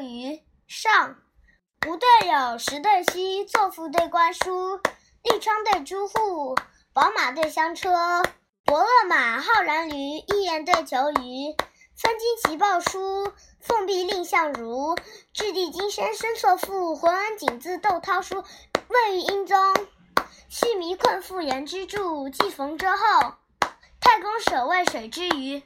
于。上吴对友，十对西，作赋对观书，立窗对朱户，宝马对香车，伯乐马，浩然驴，一言对求鱼。分金齐报书，奉弼蔺相如。掷地金身生错赋，浑恩锦字窦涛书。未遇英宗，须弥困妇言之助。既逢之后，太公舍渭水之鱼。